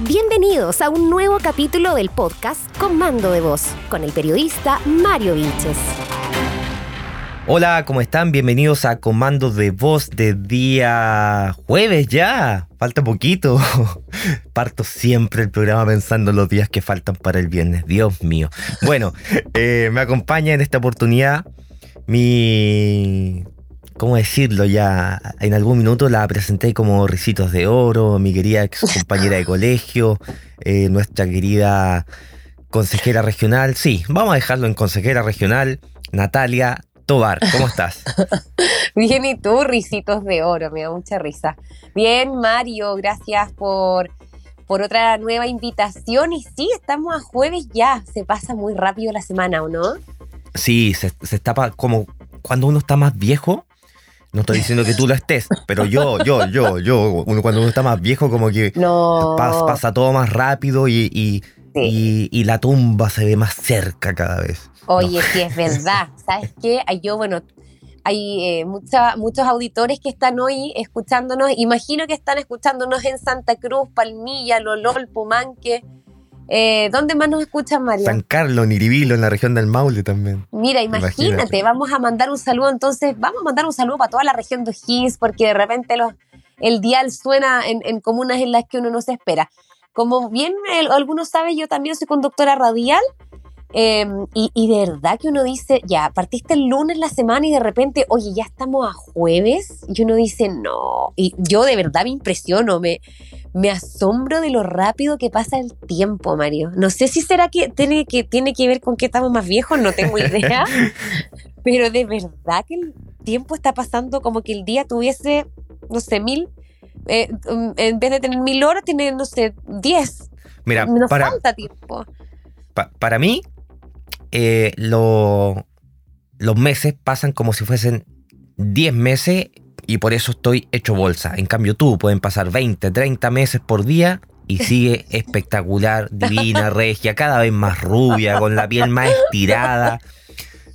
Bienvenidos a un nuevo capítulo del podcast Comando de Voz con el periodista Mario Vilches. Hola, ¿cómo están? Bienvenidos a Comando de Voz de día jueves ya. Falta poquito. Parto siempre el programa pensando en los días que faltan para el viernes. Dios mío. Bueno, eh, me acompaña en esta oportunidad mi ¿cómo decirlo? Ya en algún minuto la presenté como Ricitos de Oro, mi querida ex compañera de colegio, eh, nuestra querida consejera regional. Sí, vamos a dejarlo en consejera regional, Natalia Tobar. ¿Cómo estás? Bien, y tú, Ricitos de Oro, me da mucha risa. Bien, Mario, gracias por, por otra nueva invitación. Y sí, estamos a jueves ya, se pasa muy rápido la semana, ¿o no? Sí, se, se está como cuando uno está más viejo, no estoy diciendo que tú lo estés, pero yo, yo, yo, yo, uno, cuando uno está más viejo, como que pasa, todo más rápido y, y, la tumba se ve más cerca cada vez. Oye, sí, es verdad. ¿Sabes qué? Yo, bueno, hay eh, muchos auditores que están hoy escuchándonos. Imagino que están escuchándonos en Santa Cruz, Palmilla, Lolol, Pumanque. Eh, ¿Dónde más nos escuchan, María? San Carlos, Niribilo, en la región del Maule también. Mira, imagínate, vamos a mandar un saludo, entonces, vamos a mandar un saludo para toda la región de O'Higgins, porque de repente los, el dial suena en, comunas en las que uno no se espera. Como bien algunos saben, yo también soy conductora radial, em, y, y, de verdad que uno dice, ya, partiste el lunes la semana y de repente, oye, ya estamos a jueves, y uno dice, no, y yo de verdad me impresiono, me, me asombro de lo rápido que pasa el tiempo, Mario. No sé si será que tiene que, tiene que ver con que estamos más viejos, no tengo idea. pero de verdad que el tiempo está pasando como que el día tuviese, no sé, mil. Eh, mm, en vez de tener mil horas, tiene, no sé, diez. Mira, Nos para, falta tiempo. para mí, eh, los meses pasan como si fuesen diez meses y por eso estoy hecho bolsa. En cambio tú pueden pasar 20, 30 meses por día y sigue espectacular, divina, regia, cada vez más rubia, con la piel más estirada.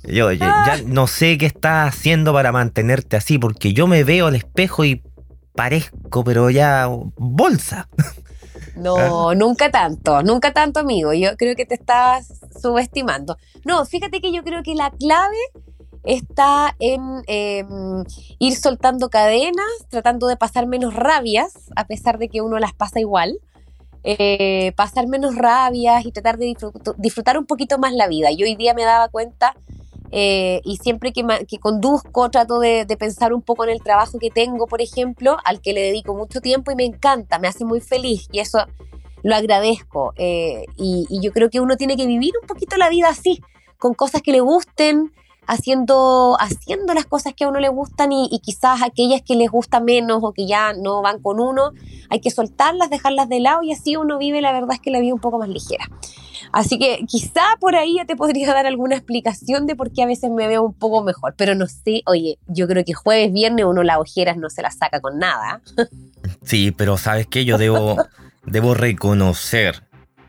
Yo ya, no sé qué estás haciendo para mantenerte así, porque yo me veo al espejo y parezco, pero ya bolsa. No, ¿Ah? nunca tanto, nunca tanto, amigo. Yo creo que te estás subestimando. No, fíjate que yo creo que la clave está en em, ir soltando cadenas, tratando de pasar menos rabias, a pesar de que uno las pasa igual. Eh, pasar menos rabias y tratar de disfrutar un poquito más la vida. Yo hoy día me daba cuenta eh, y siempre que, conduzco trato de, pensar un poco en el trabajo que tengo, por ejemplo, al que le dedico mucho tiempo y me encanta, me hace muy feliz y eso lo agradezco. Eh, y, y, yo creo que uno tiene que vivir un poquito la vida así, con cosas que le gusten, haciendo, haciendo las cosas que a uno le gustan y, quizás aquellas que les gusta menos o que ya no van con uno, hay que soltarlas, dejarlas de lado y así uno vive, la verdad es que la vida un poco más ligera. Así que quizá por ahí ya te podría dar alguna explicación de por qué a veces me veo un poco mejor, pero no sé, oye, yo creo que jueves, viernes uno las ojeras no se las saca con nada. Sí, pero sabes que yo debo, debo reconocer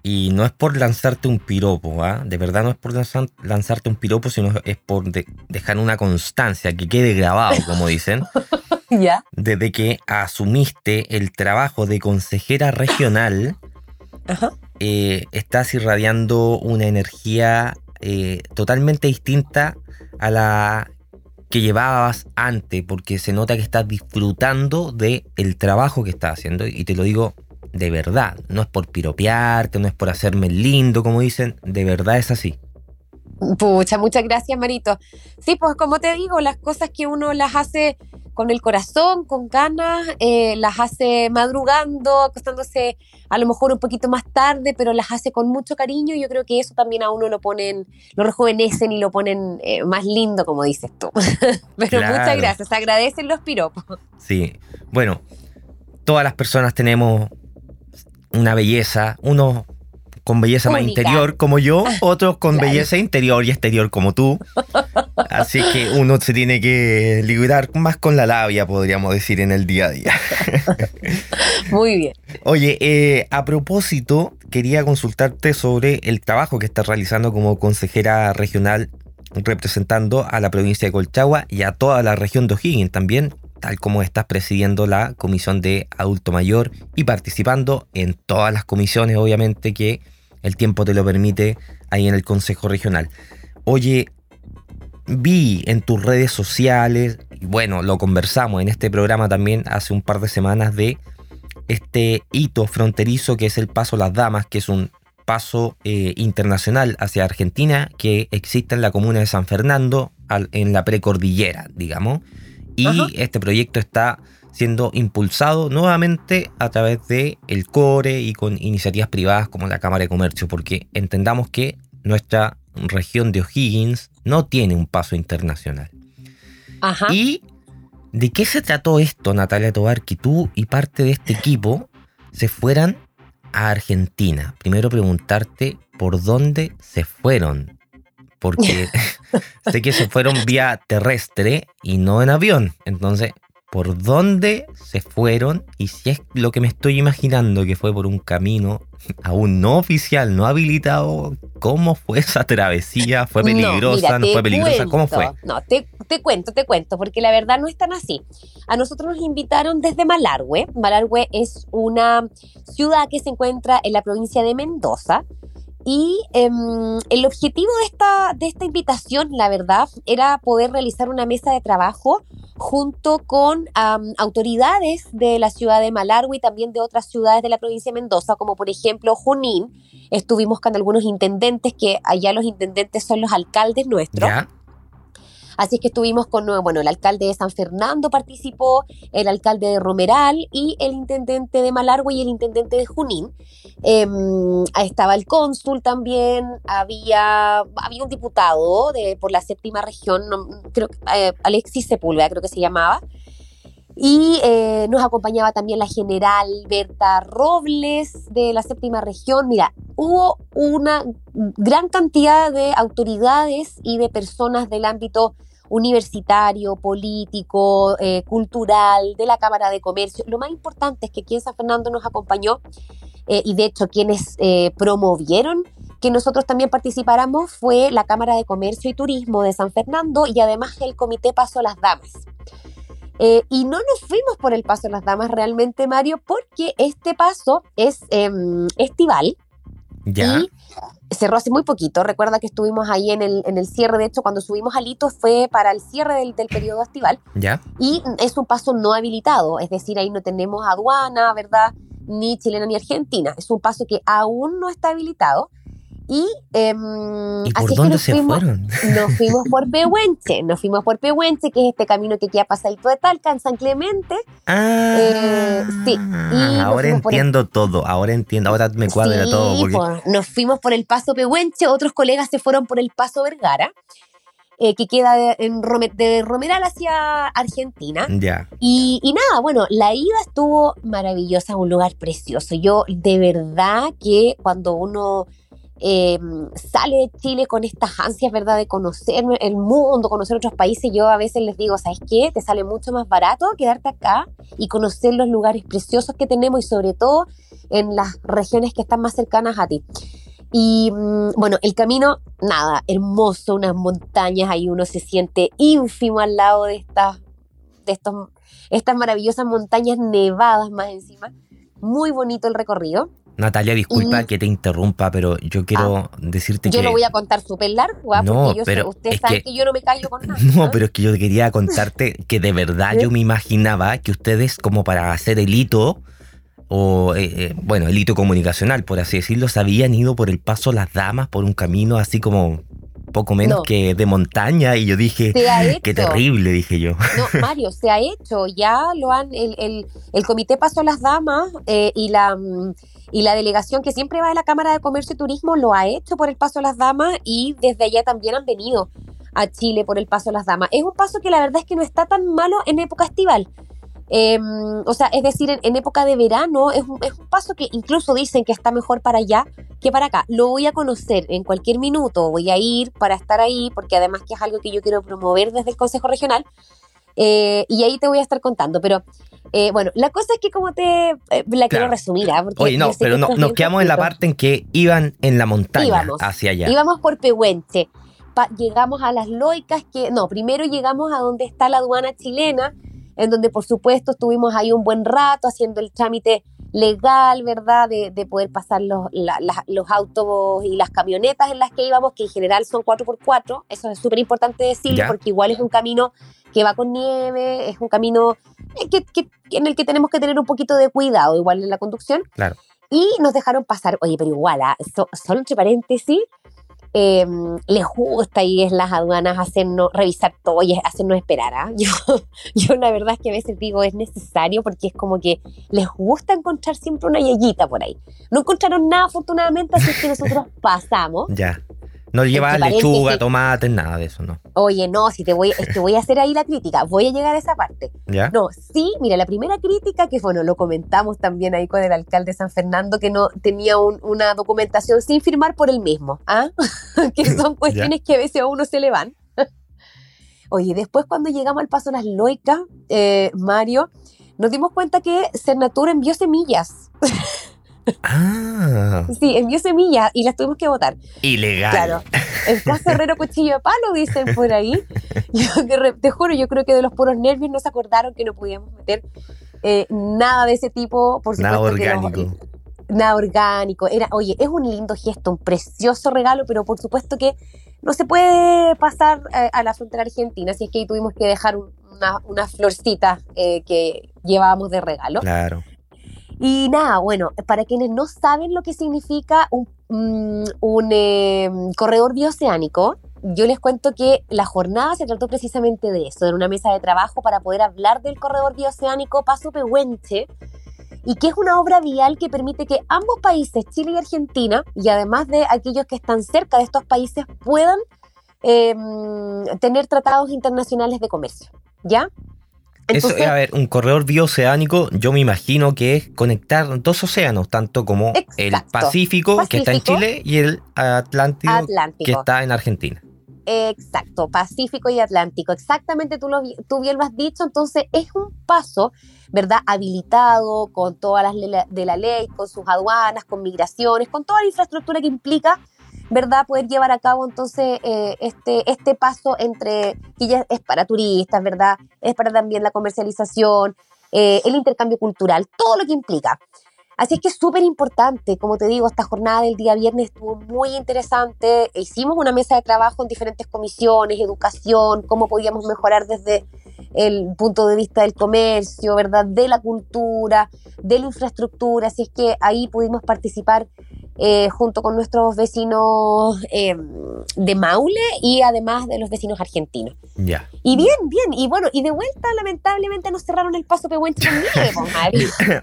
y no es por lanzarte un piropo, ¿ah? de verdad no es por lanzarte un piropo, sino es por dejar una constancia, que quede grabado, como dicen. ¿Ya? Desde que asumiste el trabajo de consejera regional, eh, estás irradiando una energía eh, totalmente distinta a la que llevabas antes, porque se nota que estás disfrutando del el trabajo que estás haciendo, y te lo digo de verdad. No es por piropearte, no es por hacerme lindo, como dicen, de verdad es así. Pucha, muchas gracias, Marito. Sí, pues como te digo, las cosas que uno las hace con el corazón, con ganas, eh, las hace madrugando, acostándose a lo mejor un poquito más tarde, pero las hace con mucho cariño. Y yo creo que eso también a uno lo ponen, lo rejuvenecen y lo ponen eh, más lindo, como dices tú. pero muchas gracias, agradecen los piropos. Sí, bueno, todas las personas tenemos una belleza, unos con belleza más interior como yo, otros con belleza interior y exterior como tú. Así que uno se tiene que liberar más con la labia, podríamos decir, en el día a día. Muy bien. Oye, eh, a propósito, quería consultarte sobre el trabajo que estás realizando como consejera regional representando a la provincia de Colchagua y a toda la región de O'Higgins también tal como estás presidiendo la comisión de adulto mayor y participando en todas las comisiones, obviamente, que el tiempo te lo permite ahí en el Consejo Regional. Oye, vi en tus redes sociales, y bueno, lo conversamos en este programa también hace un par de semanas de este hito fronterizo que es el Paso Las Damas, que es un paso eh, internacional hacia Argentina que existe en la comuna de San Fernando, en la precordillera, digamos. Y este proyecto está siendo impulsado nuevamente a través de el CORE y con iniciativas privadas como la Cámara de Comercio, porque entendamos que nuestra región de O'Higgins no tiene un paso internacional. ¿Y de qué se trató esto, Natalia Tobar, que tú y parte de este equipo se fueran a Argentina? Primero preguntarte por dónde se fueron, porque sé que se fueron vía terrestre y no en avión. Entonces, por dónde se fueron y si es lo que me estoy imaginando que fue por un camino aún no oficial, no habilitado, ¿cómo fue esa travesía? ¿Fue peligrosa? ¿No, fue peligrosa? ¿Cómo fue? No, te, te, cuento, te cuento, porque la verdad no es tan así. A nosotros nos invitaron desde Malargüe. Malargüe es una ciudad que se encuentra en la provincia de Mendoza. Y em, el objetivo de esta, de esta invitación, la verdad, era poder realizar una mesa de trabajo junto con autoridades de la ciudad de Malargüe y también de otras ciudades de la provincia de Mendoza, como por ejemplo Junín. Estuvimos con algunos intendentes, que allá los intendentes son los alcaldes nuestros. Así es que estuvimos con, bueno, el alcalde de San Fernando participó, el alcalde de Romeral y el intendente de Malargüe y el intendente de Junín. Em, estaba el cónsul también, había, había un diputado de, por la séptima región, creo eh, Alexis Sepúlveda creo que se llamaba. Y eh, nos acompañaba también la general Berta Robles de la séptima región. Mira, hubo una gran cantidad de autoridades y de personas del ámbito universitario, político, eh, cultural, de la Cámara de Comercio. Lo más importante es que aquí en San Fernando nos acompañó eh, y de hecho quienes promovieron que nosotros también participáramos fue la Cámara de Comercio y Turismo de San Fernando y además el Comité Paso las Damas. Eh, y no nos fuimos por el paso de las damas realmente, Mario, porque este paso es em, estival. Ya. Y cerró hace muy poquito. Recuerda que estuvimos ahí en el, en el cierre. De hecho, cuando subimos al hito fue para el cierre del, del periodo estival. Ya. Y es un paso no habilitado. Es decir, ahí no tenemos aduana, ¿verdad? Ni chilena ni argentina. Es un paso que aún no está habilitado. Y, eh, por dónde se fueron? Nos fuimos por Pehuenche, nos fuimos por Pehuenche, que es este camino que queda pasadito de Talca, en San Clemente. Ah, eh, sí. ahora entiendo todo, ahora entiendo, ahora me cuadra todo. Porque... nos fuimos por el paso Pehuenche, otros colegas se fueron por el paso Vergara. Eh, que queda de, en de Romeral hacia Argentina. Ya. Y, y, nada, bueno, la ida estuvo maravillosa, un lugar precioso. Yo de verdad que cuando uno eh, sale de Chile con estas ansias, ¿verdad?, de conocer el mundo, conocer otros países. Yo a veces les digo, ¿sabes qué? Te sale mucho más barato quedarte acá y conocer los lugares preciosos que tenemos y sobre todo en las regiones que están más cercanas a ti. Y mm, bueno, el camino, nada, hermoso, unas montañas, ahí uno se siente ínfimo al lado de estas, de estos, estas maravillosas montañas nevadas más encima. Muy bonito el recorrido. Natalia, disculpa que te interrumpa, pero yo quiero ah, decirte que. Yo lo voy a contar súper largo, ¿ah? no, yo pero usted sabe que, yo no me callo con nada. No, pero es que yo quería contarte que de verdad yo me imaginaba que ustedes, como para hacer el hito, o eh, eh, bueno, el hito comunicacional, por así decirlo, se habían ido por el paso las damas, por un camino así como poco menos que de montaña y yo dije, qué terrible, dije yo. No, Mario, se ha hecho, ya lo han, el, el, el comité pasó las damas eh, y la... Y la delegación que siempre va de la Cámara de Comercio y Turismo lo ha hecho por el Paso de las Damas y desde allá también han venido a Chile por el Paso de las Damas. Es un paso que la verdad es que no está tan malo en época estival. Em, o sea, es decir, en, época de verano es un, es un, paso que incluso dicen que está mejor para allá que para acá. Lo voy a conocer en cualquier minuto, voy a ir para estar ahí, porque además que es algo que yo quiero promover desde el Consejo Regional. Eh, y ahí te voy a estar contando, pero eh, bueno, la cosa es que como te eh, la quiero resumir, ¿ah? Oye, no, pero no, nos quedamos en la parte en que iban en la montaña hacia allá. Íbamos por Pehuenche, llegamos a las loicas que, no, primero llegamos a donde está la aduana chilena, en donde por supuesto estuvimos ahí un buen rato haciendo el trámite legal, ¿verdad? De, de poder pasar los, la, la, los autos y las camionetas en las que íbamos, que en general son 4x4. Eso es súper importante decirlo porque igual es un camino que va con nieve, es un camino que, que, en el que tenemos que tener un poquito de cuidado, igual en la conducción. Claro. Y nos dejaron pasar, oye, pero igual, ¿eh? solo entre paréntesis, eh, les gusta y es las aduanas hacernos revisar todo y hacernos esperar. ¿ah? Yo, yo la verdad es que a veces digo es necesario porque es como que les gusta encontrar siempre una yeyita por ahí. No encontraron nada afortunadamente, así que nosotros pasamos. Ya. No lleva lechuga, tomate, nada de eso, ¿no? Oye, no, si te voy, es que voy a hacer ahí la crítica, voy a llegar a esa parte. ¿Ya? No, sí, mira, la primera crítica, que bueno, lo comentamos también ahí con el alcalde de San Fernando, que no tenía un, una documentación sin firmar por él mismo, ¿ah? que son cuestiones que a veces a uno se le van. Oye, después cuando llegamos al paso de las loicas, eh, Mario, nos dimos cuenta que Cernatur envió semillas. Ah. Sí, envió semillas y las tuvimos que votar. Ilegal. Claro. El caso herrero cuchillo de palo, dicen por ahí. Yo te, te, juro, yo creo que de los puros nervios no se acordaron que no podíamos meter eh, nada de ese tipo. Por nada orgánico. No, nada orgánico. Era, oye, es un lindo gesto, un precioso regalo, pero por supuesto que no se puede pasar eh, a la frontera argentina, así es que ahí tuvimos que dejar unas una florcitas eh, que llevábamos de regalo. Claro. Y nada, bueno, para quienes no saben lo que significa un, um, un eh, corredor bioceánico, yo les cuento que la jornada se trató precisamente de eso, de una mesa de trabajo para poder hablar del corredor bioceánico Paso Pehuenche, y que es una obra vial que permite que ambos países, Chile y Argentina, y además de aquellos que están cerca de estos países, puedan eh, tener tratados internacionales de comercio. ¿Ya? Entonces, Eso, a ver, un corredor bioceánico, yo me imagino que es conectar dos océanos, tanto como exacto, el Pacífico, Pacífico, que está en Chile, y el Atlántico, Atlántico, que está en Argentina. Exacto, Pacífico y Atlántico. Exactamente, tú, lo, tú bien lo has dicho. Entonces, es un paso, ¿verdad? Habilitado con todas las de la ley, con sus aduanas, con migraciones, con toda la infraestructura que implica ¿verdad? Poder llevar a cabo entonces eh, este, este paso entre, que ya es para turistas, ¿verdad? Es para también la comercialización, eh, el intercambio cultural, todo lo que implica. Así es que es súper importante, como te digo, esta jornada del día viernes estuvo muy interesante. Hicimos una mesa de trabajo en diferentes comisiones, educación, cómo podíamos mejorar desde el punto de vista del comercio, ¿verdad? De la cultura, de la infraestructura. Así es que ahí pudimos participar eh, junto con nuestros vecinos eh, de Maule y además de los vecinos argentinos. Ya. Y bien, bien. Y bueno, y de vuelta, lamentablemente, nos cerraron el paso Pehuenche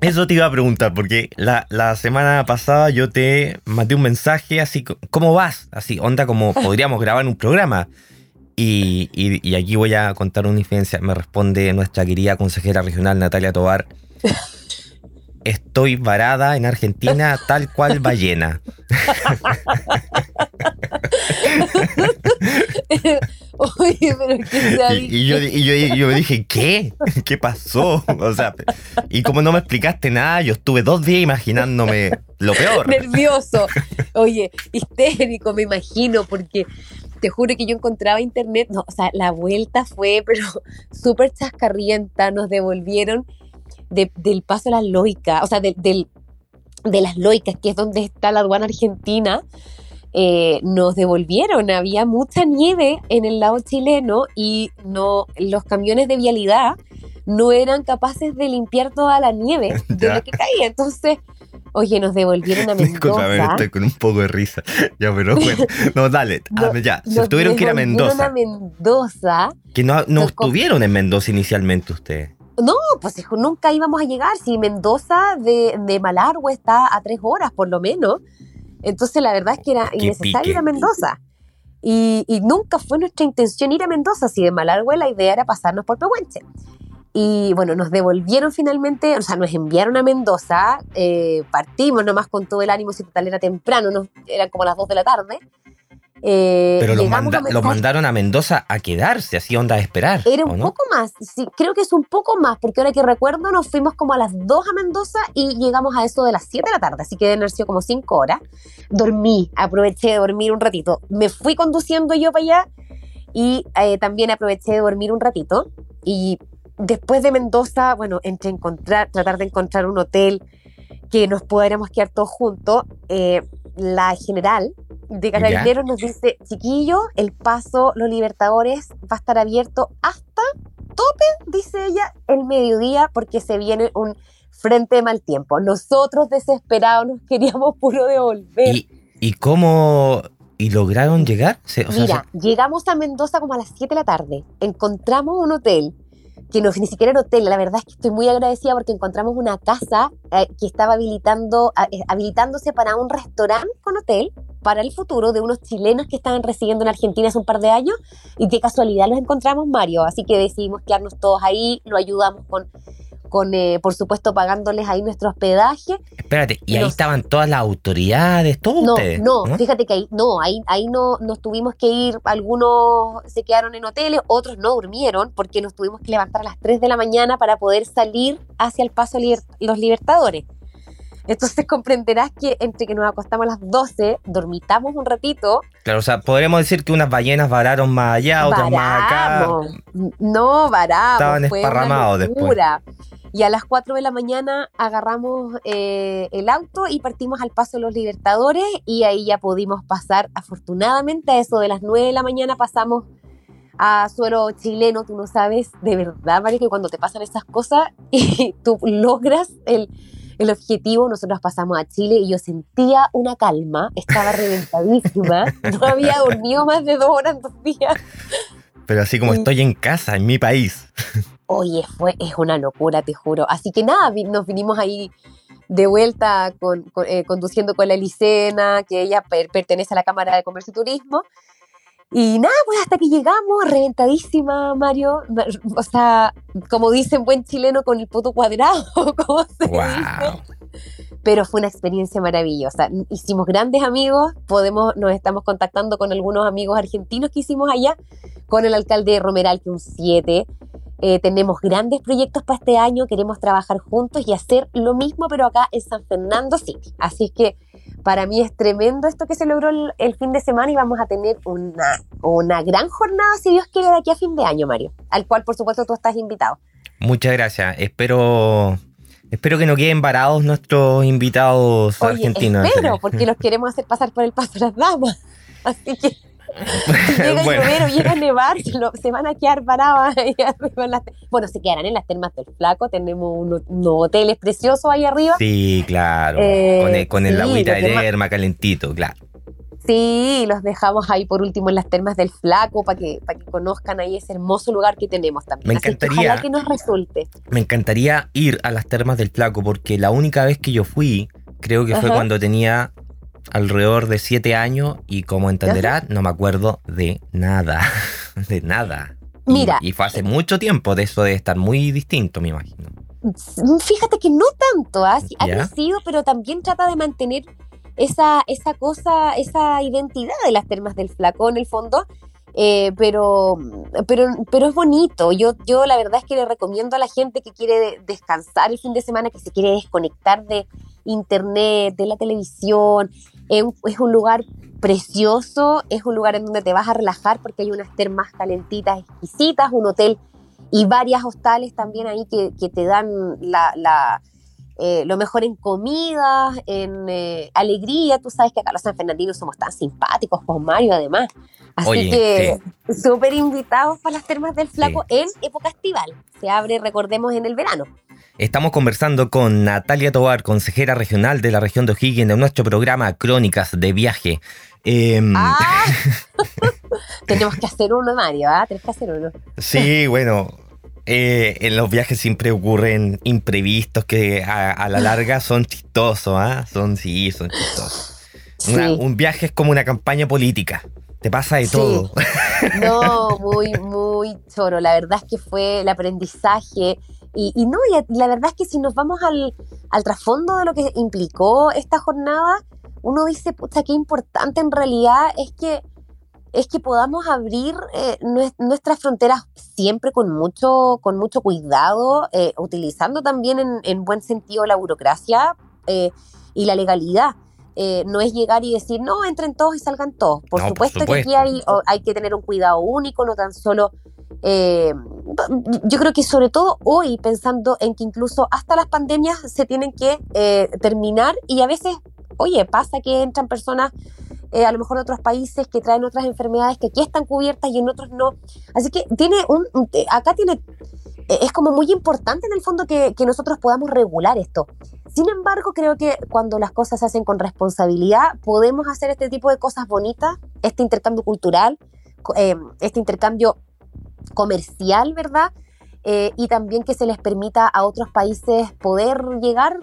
Eso te iba a preguntar, porque la, la, semana pasada yo te mandé un mensaje así, ¿cómo vas? Así, onda como podríamos grabar un programa. Y, y, y, aquí voy a contar una infidencia. Me responde nuestra querida consejera regional Natalia Tobar. Estoy varada en Argentina tal cual ballena. Oye, pero ¿qué y, y, yo, y, yo, y yo me dije, ¿qué? ¿Qué pasó? O sea, y como no me explicaste nada, yo estuve dos días imaginándome lo peor. Nervioso. Oye, histérico, me imagino, porque te juro que yo encontraba internet, no, o sea, la vuelta fue, pero súper chascarrienta, nos devolvieron de, del paso a las loicas, o sea, de, del, de las loicas, que es donde está la aduana argentina, eh, nos devolvieron. Había mucha nieve en el lado chileno y no, los camiones de vialidad no eran capaces de limpiar toda la nieve de lo que caía. Entonces, oye, nos devolvieron a Mendoza. estoy con un poco de risa. Ya, pero bueno. No, dale, no, ya. Se tuvieron que ir a Mendoza. A Mendoza. Que no, no estuvieron en Mendoza inicialmente ustedes. No, pues nunca íbamos a llegar. Si Mendoza de, de Malargüe está a tres horas, por lo menos. Entonces, la verdad es que era innecesario ir a Mendoza. Y, y, nunca fue nuestra intención ir a Mendoza. Si de Malargüe la idea era pasarnos por Pehuenche. Y bueno, nos devolvieron finalmente, o sea, nos enviaron a Mendoza. Eh, partimos nomás con todo el ánimo, si total era temprano, nos, eran como las 2 de la tarde. Eh, Pero los, manda los, mandaron a Mendoza a quedarse, así onda a esperar. Era un no? poco más, sí, creo que es un poco más, porque ahora que recuerdo nos fuimos como a las 2 a Mendoza y llegamos a eso de las 7 de la tarde, así que deben haber sido como 5 horas. Dormí, aproveché de dormir un ratito. Me fui conduciendo yo para allá y eh, también aproveché de dormir un ratito y después de Mendoza, bueno, entre encontrar, tratar de encontrar un hotel que nos pudiéramos quedar todos juntos, eh, la general de Carabineros nos dice, chiquillo, el paso Los Libertadores va a estar abierto hasta tope, dice ella, el mediodía, porque se viene un frente de mal tiempo. Nosotros desesperados nos queríamos puro devolver. ¿Y, y cómo y lograron llegar? Mira, llegamos a Mendoza como a las 7 de la tarde. Encontramos un hotel que ni siquiera era hotel, la verdad es que estoy muy agradecida porque encontramos una casa eh, que estaba habilitando, eh, habilitándose para un restaurante con hotel para el futuro de unos chilenos que estaban residiendo en Argentina hace un par de años y de casualidad los encontramos, Mario, así que decidimos quedarnos todos ahí, lo ayudamos con con, eh, por supuesto, pagándoles ahí nuestro hospedaje. Espérate, ¿y ahí estaban todas las autoridades, todos no, ustedes? No, fíjate que ahí, no, ahí, ahí no nos tuvimos que ir, algunos se quedaron en hoteles, otros no durmieron, porque nos tuvimos que levantar a las 3 de la mañana para poder salir hacia el paso Los Libertadores. Entonces comprenderás que entre que nos acostamos a las 12, dormitamos un ratito. Claro, o sea, podríamos decir que unas ballenas vararon más allá, otras más acá. No, varamos. Estaban esparramados después. Y a las 4 de la mañana agarramos eh, el auto y partimos al Paso de los Libertadores y ahí ya pudimos pasar, afortunadamente, a eso de las 9 de la mañana pasamos a suelo chileno, tú no sabes de verdad, Mario, que cuando te pasan esas cosas y tú logras el, el objetivo, nosotros pasamos a Chile y yo sentía una calma, estaba reventadísima, no había dormido más de dos horas en dos días. Pero así como estoy en casa, en mi país. Oye, fue, es una locura, te juro. Así que nada, nos vinimos ahí de vuelta con, eh, conduciendo con la Licena, que ella pertenece a la Cámara de Comercio y Turismo. Y nada, pues hasta que llegamos, reventadísima, Mario. O sea, como dicen buen chileno, con el puto cuadrado, como se dice. Pero fue una experiencia maravillosa. Hicimos grandes amigos, podemos, nos estamos contactando con algunos amigos argentinos que hicimos allá, con el alcalde de Romeral, que un 7, eh, tenemos grandes proyectos para este año, queremos trabajar juntos y hacer lo mismo, pero acá en San Fernando City. Así que para mí es tremendo esto que se logró el, fin de semana y vamos a tener una, una gran jornada, si Dios quiere, de aquí a fin de año, Mario, al cual por supuesto tú estás invitado. Muchas gracias. Espero Espero que no queden varados nuestros invitados argentinos. Espero, porque los queremos hacer pasar por el paso de las damas. Así que llega bueno. el llega a nevar, se, van a quedar parados bueno, se quedarán en las termas del Flaco, tenemos unos, hoteles preciosos ahí arriba. Sí, claro, eh, con el, con el agüita de terma calentito, claro. Sí, los dejamos ahí por último en las termas del Flaco para que, para que conozcan ahí ese hermoso lugar que tenemos también. Me encantaría, que, que nos resulte. Me encantaría ir a las termas del Flaco porque la única vez que yo fui, creo que fue cuando tenía alrededor de siete años y como entenderá, no me acuerdo de nada, de nada. Mira. Y, fue hace mucho tiempo, de eso de estar muy distinto, me imagino. Fíjate que no tanto, ¿ah? ha crecido, pero también trata de mantener esa, esa cosa, esa identidad de las termas del flaco en el fondo. Eh, pero, pero, pero es bonito. Yo, yo la verdad es que le recomiendo a la gente que quiere descansar el fin de semana, que se quiere desconectar de internet, de la televisión, es un lugar precioso, es un lugar en donde te vas a relajar porque hay unas termas calentitas exquisitas, un hotel y varias hostales también ahí que, te dan la, eh, lo mejor en comida, en eh, alegría. Tú sabes que acá los sanfernandinos somos tan simpáticos, con Mario además. Así que súper invitados para las termas del flaco en época estival. Se abre, recordemos, en el verano. Estamos conversando con Natalia Tobar, consejera regional de la región de O'Higgins, de nuestro programa Crónicas de Viaje. Em, ah. Tenemos que hacer uno, Mario, ¿ah? Tenemos que hacer uno. Sí, bueno. Eh, en los viajes siempre ocurren imprevistos que a, la larga son chistosos, ¿ah? Son, sí, son chistosos. un viaje es como una campaña política. Te pasa de todo. No, muy, muy choro. La verdad es que fue el aprendizaje y, no, y la verdad es que si nos vamos al, trasfondo de lo que implicó esta jornada, uno dice, pucha, qué importante en realidad es que es que podamos abrir eh, nuestras fronteras siempre con mucho, con mucho cuidado, eh, utilizando también en, buen sentido la burocracia eh, y la legalidad. no es llegar y decir, no, entren todos y salgan todos. Por, supuesto, que aquí hay, hay que tener un cuidado único, no tan solo eh, yo creo que sobre todo hoy, pensando en que incluso hasta las pandemias se tienen que eh, terminar y a veces, oye, pasa que entran personas eh, a lo mejor de otros países que traen otras enfermedades que aquí están cubiertas y en otros no. Así que tiene un, acá tiene, es como muy importante en el fondo que, que nosotros podamos regular esto. Sin embargo, creo que cuando las cosas se hacen con responsabilidad, podemos hacer este tipo de cosas bonitas, este intercambio cultural, este intercambio comercial, ¿verdad? Eh, y también que se les permita a otros países poder llegar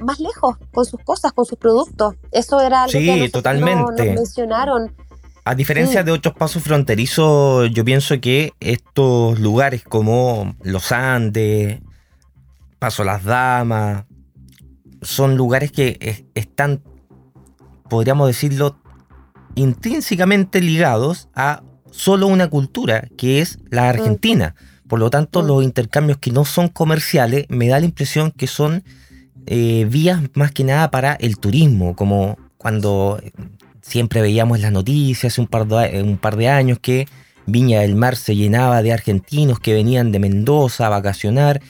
más lejos con sus cosas, con sus productos. Eso era algo que totalmente. mencionaron. A diferencia de otros pasos fronterizos, yo pienso que estos lugares como los Andes, Paso Las Damas, son lugares que están, podríamos decirlo, intrínsecamente ligados a solo una cultura, que es la argentina. Por lo tanto, mm. los intercambios que no son comerciales me da la impresión que son eh, vías más que nada para el turismo, como cuando siempre veíamos las noticias hace un par de, un par de años que Viña del Mar se llenaba de argentinos que venían de Mendoza a vacacionar.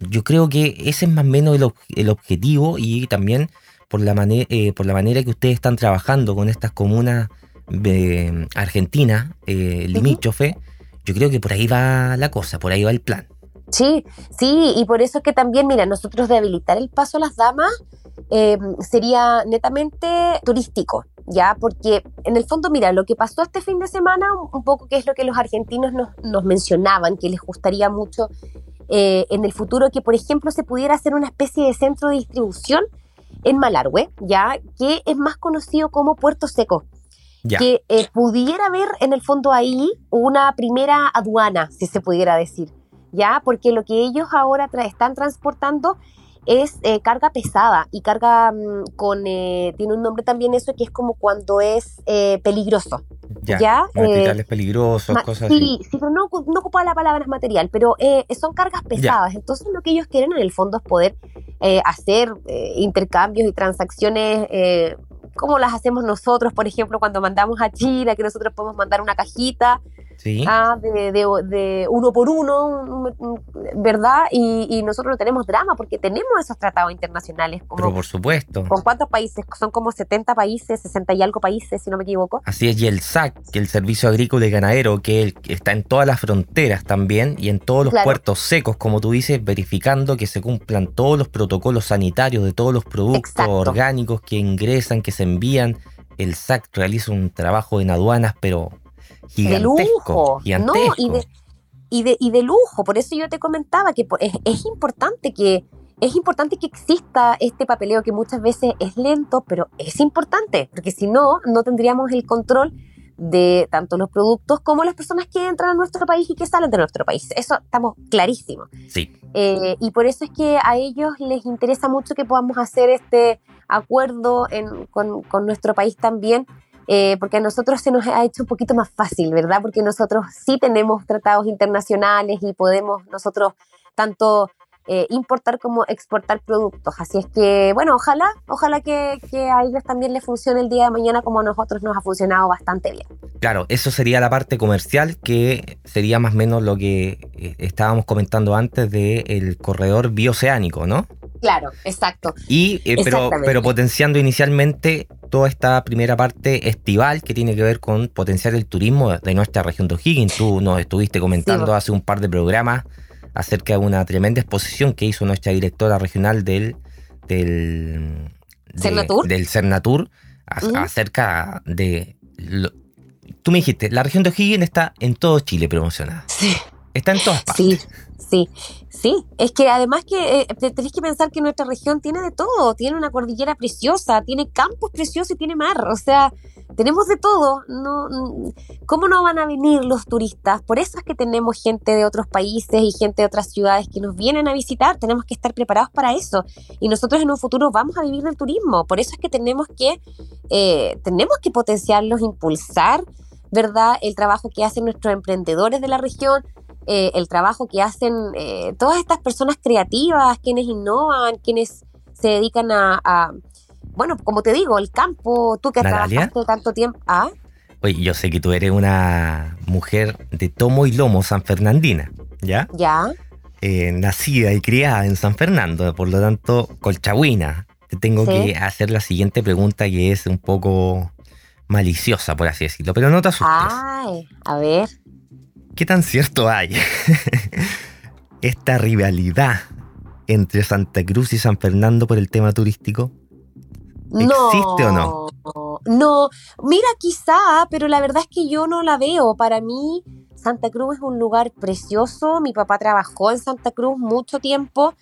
Yo creo que ese es más o menos el, objetivo y también por la, eh, por la manera que ustedes están trabajando con estas comunas de Argentina, eh, limítrofe, yo creo que por ahí va la cosa, por ahí va el plan. Sí, sí, y por eso es que también, mira, nosotros de habilitar el paso a las damas em, sería netamente turístico, ¿ya? Porque en el fondo, mira, lo que pasó este fin de semana, un poco que es lo que los argentinos nos, nos mencionaban, que les gustaría mucho eh, en el futuro que, por ejemplo, se pudiera hacer una especie de centro de distribución en Malargüe, ¿ya? Que es más conocido como Puerto Seco que eh, pudiera haber en el fondo ahí una primera aduana, si se pudiera decir, ¿ya? Porque lo que ellos ahora están transportando es eh, carga pesada y carga mm, con, eh, tiene un nombre también eso que es como cuando es peligroso. Ya, ¿ya? materiales peligrosos, cosas así. Sí, pero no, no ocupa la palabra material, pero son cargas pesadas. Entonces lo que ellos quieren en el fondo es poder hacer intercambios y transacciones como las hacemos nosotros, por ejemplo, cuando mandamos a China, que nosotros podemos mandar una cajita ah, de, uno por uno, ¿verdad? Y, nosotros no tenemos drama porque tenemos esos tratados internacionales. Como, Pero por supuesto. ¿Con cuántos países? Son como 70 países, 60 y algo países, si no me equivoco. Así es, y el SAC, que el Servicio Agrícola y Ganadero, que está en todas las fronteras también y en todos los puertos secos, como tú dices, verificando que se cumplan todos los protocolos sanitarios de todos los productos orgánicos que ingresan, que se envían. El SAC realiza un trabajo en aduanas, pero de lujo, no, y de, y de, y de lujo. Por eso yo te comentaba que es, es importante que es importante que exista este papeleo que muchas veces es lento, pero es importante, porque si no, no tendríamos el control de tanto los productos como las personas que entran a nuestro país y que salen de nuestro país. Eso estamos clarísimos. Sí. Eh, y por eso es que a ellos les interesa mucho que podamos hacer este acuerdo con, con nuestro país también eh, porque a nosotros se nos ha hecho un poquito más fácil, ¿verdad? Porque nosotros sí tenemos tratados internacionales y podemos nosotros tanto eh, importar como exportar productos. Así es que, bueno, ojalá, ojalá que, a ellos también les funcione el día de mañana como a nosotros nos ha funcionado bastante bien. Claro, eso sería la parte comercial, que sería más o menos lo que eh, estábamos comentando antes del corredor bioceánico, ¿no? Claro, exacto. Y, pero, pero potenciando inicialmente toda esta primera parte estival que tiene que ver con potenciar el turismo de nuestra región de O'Higgins. Tú nos estuviste comentando hace un par de programas acerca de una tremenda exposición que hizo nuestra directora regional del del Cernatur, del Cernatur acerca de tú me dijiste, la región de O'Higgins está en todo Chile promocionada. Sí. Está en todas partes. Sí, sí. Sí, es que además que eh, tenés que pensar que nuestra región tiene de todo, tiene una cordillera preciosa, tiene campos preciosos y tiene mar, o sea, tenemos de todo. No, ¿Cómo no van a venir los turistas? Por eso es que tenemos gente de otros países y gente de otras ciudades que nos vienen a visitar, tenemos que estar preparados para eso. Y nosotros en un futuro vamos a vivir del turismo, por eso es que tenemos que, eh, tenemos que potenciarlos, impulsar, ¿verdad? El trabajo que hacen nuestros emprendedores de la región eh, el trabajo que hacen eh, todas estas personas creativas, quienes innovan, quienes se dedican a, bueno, como te digo, el campo, tú que has trabajado tanto tiempo. ¿ah? Oye, yo sé que tú eres una mujer de tomo y lomo san fernandina, ¿ya? Ya. Eh, nacida y criada en San Fernando, por lo tanto, colchagüina. Te tengo Sí. que hacer la siguiente pregunta que es un poco maliciosa, por así decirlo, pero no te asustes. Ay, a ver. ¿Qué tan cierto hay esta rivalidad entre Santa Cruz y San Fernando por el tema turístico? ¿Existe o no? No, mira, quizá, pero la verdad es que yo no la veo. Para mí, Santa Cruz es un lugar precioso. Mi papá trabajó en Santa Cruz mucho tiempo.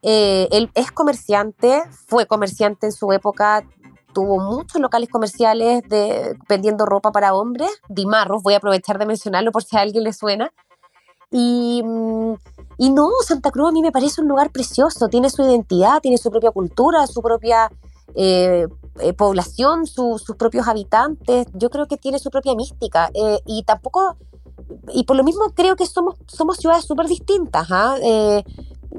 Eh, él es comerciante, fue comerciante en su época, tuvo muchos locales comerciales de, vendiendo ropa para hombres. Dimarros, voy a aprovechar de mencionarlo por si a alguien le suena. Y, mm, y no, Santa Cruz a mí me parece un lugar precioso, tiene su identidad, tiene su propia cultura, su propia eh, eh, población, su- sus propios habitantes, yo creo que tiene su propia mística eh, y tampoco, y por lo mismo creo que somos, somos ciudades súper distintas, ¿ah?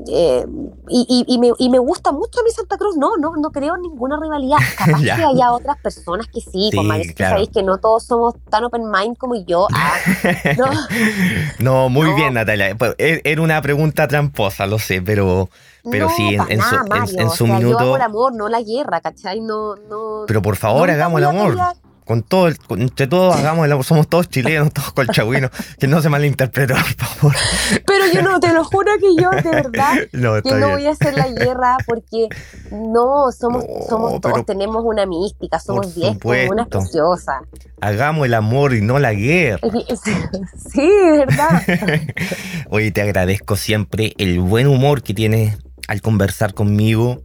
Eh, y, y- y me, y me gusta mucho a mí Santa Cruz, no, no, no creo en ninguna rivalidad, capaz que haya otras personas que sí, Sí, pues María, que claro. sabéis que no todos somos tan open mind como yo, Ah, no. No, muy No. bien, Natalia. Pues, e- Era una pregunta tramposa, lo sé, pero, pero no, sí, en, en su, nada, en- Mario, en o su sea, Yo minuto. hago el amor, no la guerra, ¿cachai? No, no. Pero por favor, hagamos el amor. Con todo, el- con- entre todos hagamos el amor. Somos todos chilenos, todos colchagüinos. que no se malinterprete, por favor. Pero yo no, te lo juro que yo, de verdad, No, que no bien. voy a hacer la guerra porque no, somos, No, somos todos, tenemos una mística, somos viejos, una preciosa. Hagamos el amor y no la guerra. Sí, de verdad. Oye, te agradezco siempre el buen humor que tienes al conversar conmigo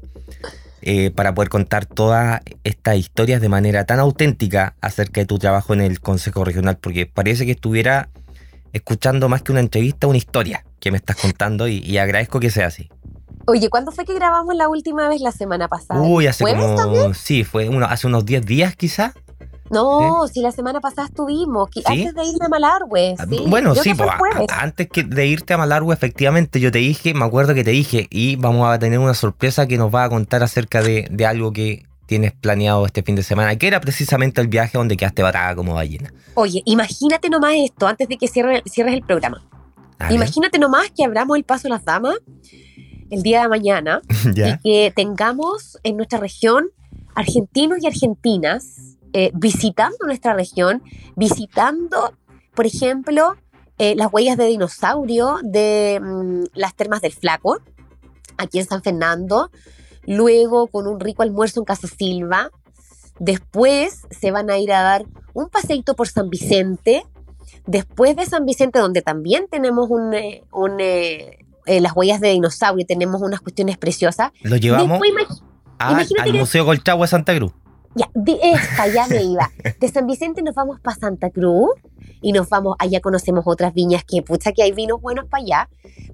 eh, para poder contar todas estas historias de manera tan auténtica acerca de tu trabajo en el Consejo Regional, porque parece que estuviera escuchando más que una entrevista, una historia que me estás contando y, y agradezco que sea así. Oye, ¿cuándo fue que grabamos la última vez? La semana pasada. Uy, hace ¿Jueves como... también? Sí, fue uno, hace unos 10 días quizás. No, si la semana pasada estuvimos, antes de irme a Malargüe. Sí, Bueno, creo sí, que pues, antes que de irte a Malargüe, efectivamente, yo te dije, me acuerdo que te dije, y vamos a tener una sorpresa que nos va a contar acerca de, de algo que tienes planeado este fin de semana, que era precisamente el viaje donde quedaste varada como ballena. Oye, imagínate nomás esto, antes de que cierre- cierres el programa. Imagínate nomás que abramos el paso a las damas el día de mañana ¿Ya? y que tengamos en nuestra región argentinos y argentinas eh, visitando nuestra región, visitando, por ejemplo, eh, las huellas de dinosaurio de mm, las termas del Flaco, aquí en San Fernando, luego con un rico almuerzo en Casa Silva, después se van a ir a dar un paseíto por San Vicente, después de San Vicente, donde también tenemos un, eh, un, las huellas de dinosaurio, tenemos unas cuestiones preciosas. Lo llevamos Después imag- al que- Museo Colchagua de Santa Cruz. Ya, de esta ya me iba. De San Vicente nos vamos para Santa Cruz y nos vamos, allá conocemos otras viñas que, pucha, que hay vinos buenos para allá.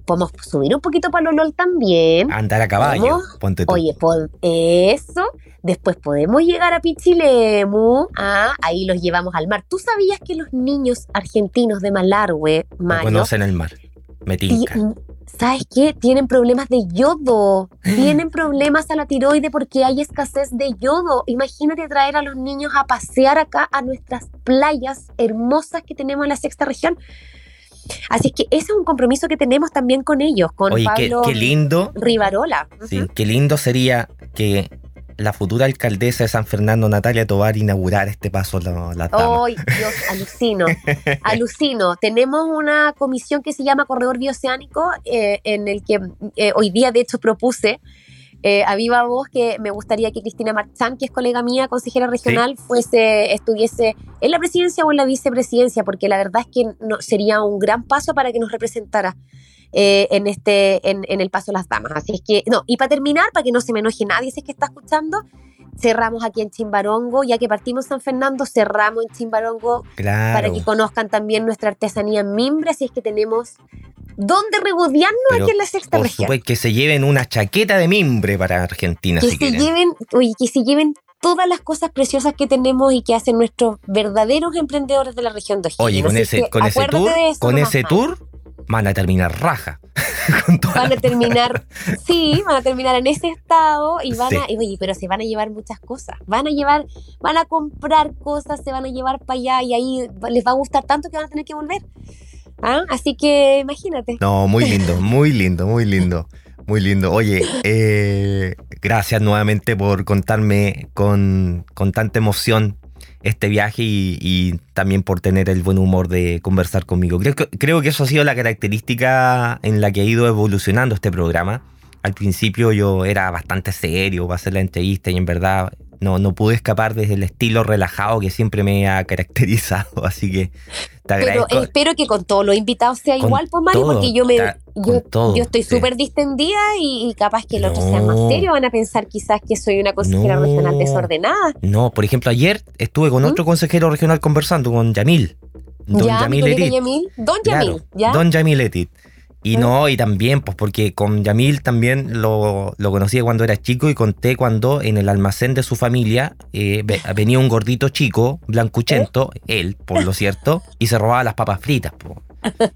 Podemos subir un poquito para Lolol también. Andar a caballo, ponte tú. Oye, por eso, después podemos llegar a Pichilemu, ah, ahí los llevamos al mar. ¿Tú sabías que los niños argentinos de Malargüe, no Mario, conocen el mar. Me tinca. ¿Sabes qué? Tienen problemas de yodo, tienen problemas a la tiroide porque hay escasez de yodo. Imagínate traer a los niños a pasear acá a nuestras playas hermosas que tenemos en la sexta región. Así es que ese es un compromiso que tenemos también con ellos, con Oye, Pablo qué lindo. Rivarola. Sí, qué lindo sería que la futura alcaldesa de San Fernando, Natalia Tobar, inaugurara este paso la, damas. ¡Ay, Dios! Alucino. Alucino. Tenemos una comisión que se llama Corredor Bioceánico, eh, en el que eh, hoy día, de hecho, propuse eh, a viva voz que me gustaría que Cristina Marchán, que es colega mía, consejera regional, fuese, estuviese en la presidencia o en la vicepresidencia, porque la verdad es que no, sería un gran paso para que nos representara. Eh, en este en, en el paso de las damas así es que no y para terminar para que no se me enoje nadie si es que está escuchando cerramos aquí en Chimbarongo, ya que partimos San Fernando, cerramos en Chimbarongo Claro. para que conozcan también nuestra artesanía en mimbre, así es que tenemos dónde regodearnos aquí en la sexta Por región. supuesto, que se lleven una chaqueta de mimbre para Argentina, Que si se quieren. lleven, oye, que se lleven todas las cosas preciosas que tenemos y que hacen nuestros verdaderos emprendedores de la región de. Oye, con ese, con ese tour, con ese tour, van a terminar raja. van a terminar, sí, van a terminar en ese estado y van a, oye, pero se van a llevar muchas cosas, van a llevar, van a comprar cosas, se van a llevar para allá y ahí les va a gustar tanto que van a tener que volver. ¿Ah? Así que imagínate. No, muy lindo, muy lindo, muy lindo. Muy lindo. Oye, eh, gracias nuevamente por contarme con, con tanta emoción este viaje y, también por tener el buen humor de conversar conmigo. Creo que, creo que eso ha sido la característica en la que ha ido evolucionando este programa. Al principio yo era bastante serio para hacer la entrevista y en verdad no, no pude escapar desde el estilo relajado que siempre me ha caracterizado, así que te agradezco. Pero espero que con todos los invitados sea igual, pues Mario, porque yo me yo, estoy súper distendida y, capaz que el otro sea más serio, van a pensar quizás que soy una consejera regional desordenada. No, por ejemplo, ayer estuve con ¿Mm? otro consejero regional conversando, con Yamil. Don Yamil Etit. Don Yamil, ¿ya? Don Yamil Etit. Y no, y también, pues porque con Yamil también lo, lo conocí cuando era chico y conté cuando en el almacén de su familia eh, venía un gordito chico, blancuchento, él, por lo cierto, y se robaba las papas fritas.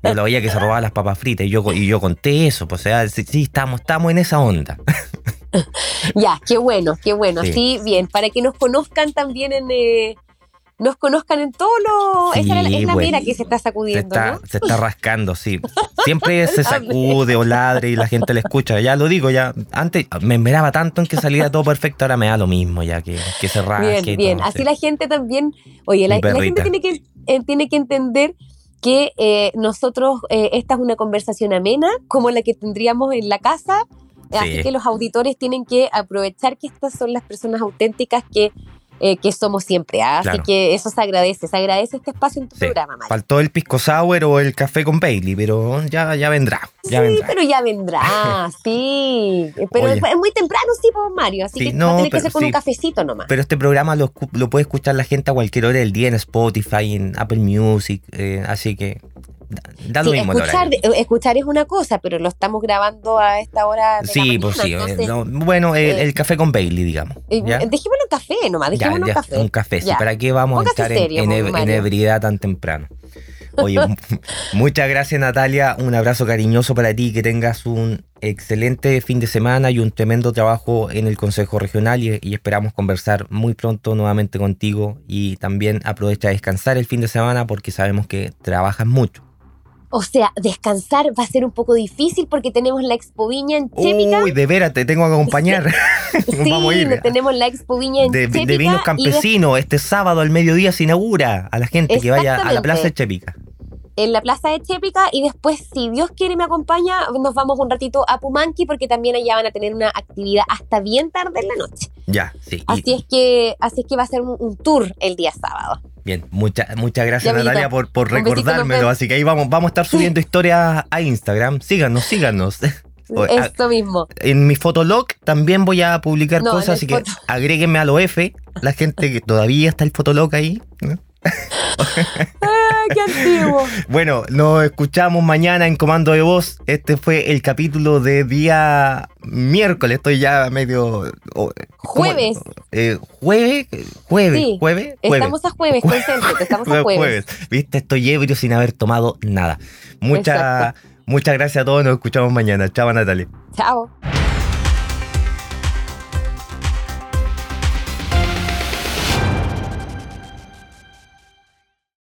Yo lo veía que se robaba las papas fritas y yo, y yo conté eso, pues, o sea, sí, estamos, estamos en esa onda. ya, qué bueno, qué bueno. Sí. bien, para que nos conozcan también en, eh, nos conozcan en todo lo... Esa es la, mira que se está sacudiendo, se está, Se está rascando, sí. Siempre se sacude o ladre y la gente le escucha. Ya lo digo, ya antes me esperaba tanto en que saliera todo perfecto, ahora me da lo mismo ya que, que se rasque. Bien, bien. Así la gente también... Oye, la, gente tiene que, eh, tiene que entender que eh, nosotros, eh, esta es una conversación amena, como la que tendríamos en la casa, así que los auditores tienen que aprovechar que estas son las personas auténticas que eh, que somos siempre. ¿ah? Así que eso se agradece, se agradece este espacio en tu programa. Mario. Faltó el pisco sour o el café con Bailey, pero ya, ya vendrá. sí, pero ya vendrá, sí. Pero es muy temprano, sí, pues, Mario, así que no, va a tener que ser con un cafecito nomás. Pero este programa lo, lo, puede escuchar la gente a cualquier hora del día en Spotify, en Apple Music, eh, así que Da lo mismo escuchar, escuchar es una cosa, pero lo estamos grabando a esta hora. De sí, pues sí. Eh, bueno, el, el, café con Bailey, digamos. ¿ya? Dejémoslo en café nomás, dejémoslo en café. Un café, sí. ¿Para qué vamos a estar en, en, ebriedad tan temprano? Oye, muchas gracias Natalia, un abrazo cariñoso para ti, que tengas un excelente fin de semana y un tremendo trabajo en el Consejo Regional y, esperamos conversar muy pronto nuevamente contigo y también aprovecha a descansar el fin de semana porque sabemos que trabajas mucho. O sea, descansar va a ser un poco difícil porque tenemos la Expo Viña en Chépica. Uy, de veras, te tengo que acompañar. sí, Vamos a ir. tenemos la Expo Viña en de, De vinos campesinos, este sábado al mediodía se inaugura a la gente que vaya a la Plaza de Chépica en la plaza de Chépica y después, si Dios quiere y me acompaña, nos vamos un ratito a Pumanqui porque también allá van a tener una actividad hasta bien tarde en la noche. Ya, sí. Así es que, así es que va a ser un, tour el día sábado. Bien, muchas muchas gracias Natalia por, por recordármelo. Así que ahí vamos, vamos a estar subiendo historias a Instagram. Síganos, síganos. Esto mismo. En mi fotolog también voy a publicar cosas, así que agréguenme a lo F, la gente que todavía está el fotolog ahí. ¡Qué antiguo! Bueno, nos escuchamos mañana en Comando de Voz. Este fue el capítulo de día miércoles. Estoy ya medio. jueves. Eh, jueves. Jueves. Sí, jueves. Estamos a jueves, concéntrate. Estamos a jueves. Viste, estoy ebrio sin haber tomado nada. Muchas, muchas gracias a todos. Nos escuchamos mañana. Chao, Natalia. Chao.